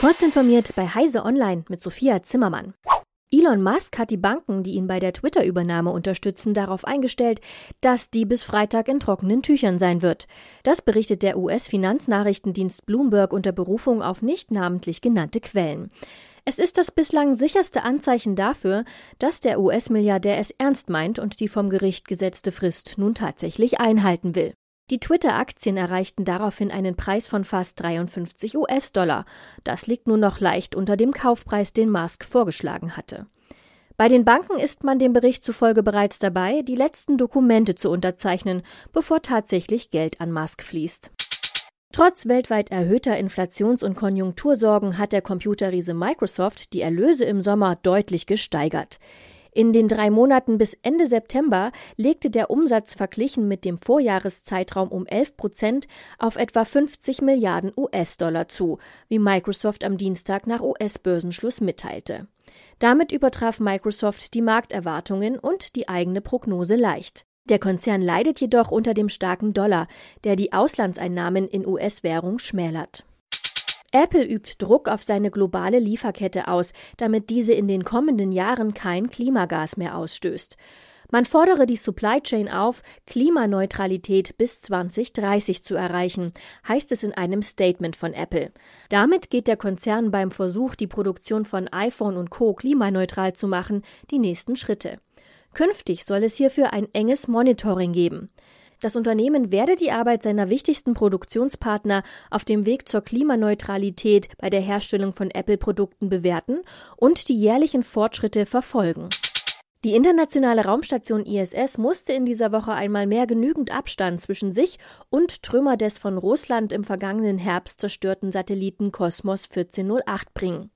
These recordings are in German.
Kurz informiert bei Heise Online mit Sophia Zimmermann. Elon Musk hat die Banken, die ihn bei der Twitter-Übernahme unterstützen, darauf eingestellt, dass die bis Freitag in trockenen Tüchern sein wird. Das berichtet der US-Finanznachrichtendienst Bloomberg unter Berufung auf nicht namentlich genannte Quellen. Es ist das bislang sicherste Anzeichen dafür, dass der US-Milliardär es ernst meint und die vom Gericht gesetzte Frist nun tatsächlich einhalten will. Die Twitter-Aktien erreichten daraufhin einen Preis von fast 53 US-Dollar. Das liegt nun noch leicht unter dem Kaufpreis, den Musk vorgeschlagen hatte. Bei den Banken ist man dem Bericht zufolge bereits dabei, die letzten Dokumente zu unterzeichnen, bevor tatsächlich Geld an Musk fließt. Trotz weltweit erhöhter Inflations- und Konjunktursorgen hat der Computerriese Microsoft die Erlöse im Sommer deutlich gesteigert. In den drei Monaten bis Ende September legte der Umsatz verglichen mit dem Vorjahreszeitraum um 11 Prozent auf etwa 50 Milliarden US-Dollar zu, wie Microsoft am Dienstag nach US-Börsenschluss mitteilte. Damit übertraf Microsoft die Markterwartungen und die eigene Prognose leicht. Der Konzern leidet jedoch unter dem starken Dollar, der die Auslandseinnahmen in US-Währung schmälert. Apple übt Druck auf seine globale Lieferkette aus, damit diese in den kommenden Jahren kein Klimagas mehr ausstößt. Man fordere die Supply Chain auf, Klimaneutralität bis 2030 zu erreichen, heißt es in einem Statement von Apple. Damit geht der Konzern beim Versuch, die Produktion von iPhone und Co klimaneutral zu machen, die nächsten Schritte. Künftig soll es hierfür ein enges Monitoring geben. Das Unternehmen werde die Arbeit seiner wichtigsten Produktionspartner auf dem Weg zur Klimaneutralität bei der Herstellung von Apple-Produkten bewerten und die jährlichen Fortschritte verfolgen. Die internationale Raumstation ISS musste in dieser Woche einmal mehr genügend Abstand zwischen sich und Trümmer des von Russland im vergangenen Herbst zerstörten Satelliten Kosmos 1408 bringen.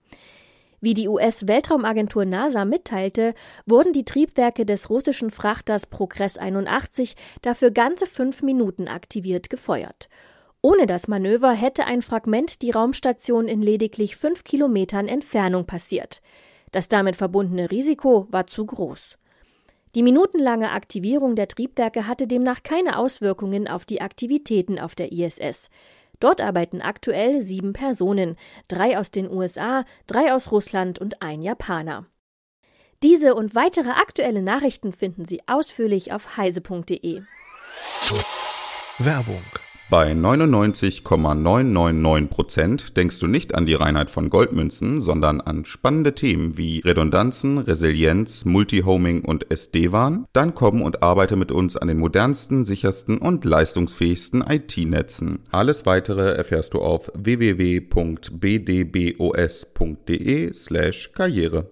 Wie die US-Weltraumagentur NASA mitteilte, wurden die Triebwerke des russischen Frachters Progress 81 dafür ganze fünf Minuten aktiviert gefeuert. Ohne das Manöver hätte ein Fragment die Raumstation in lediglich fünf Kilometern Entfernung passiert. Das damit verbundene Risiko war zu groß. Die minutenlange Aktivierung der Triebwerke hatte demnach keine Auswirkungen auf die Aktivitäten auf der ISS. Dort arbeiten aktuell sieben Personen, drei aus den USA, drei aus Russland und ein Japaner. Diese und weitere aktuelle Nachrichten finden Sie ausführlich auf heise.de. Werbung bei 99,999% denkst du nicht an die Reinheit von Goldmünzen, sondern an spannende Themen wie Redundanzen, Resilienz, Multihoming und SD-WAN? Dann komm und arbeite mit uns an den modernsten, sichersten und leistungsfähigsten IT-Netzen. Alles weitere erfährst du auf www.bdbos.de/karriere.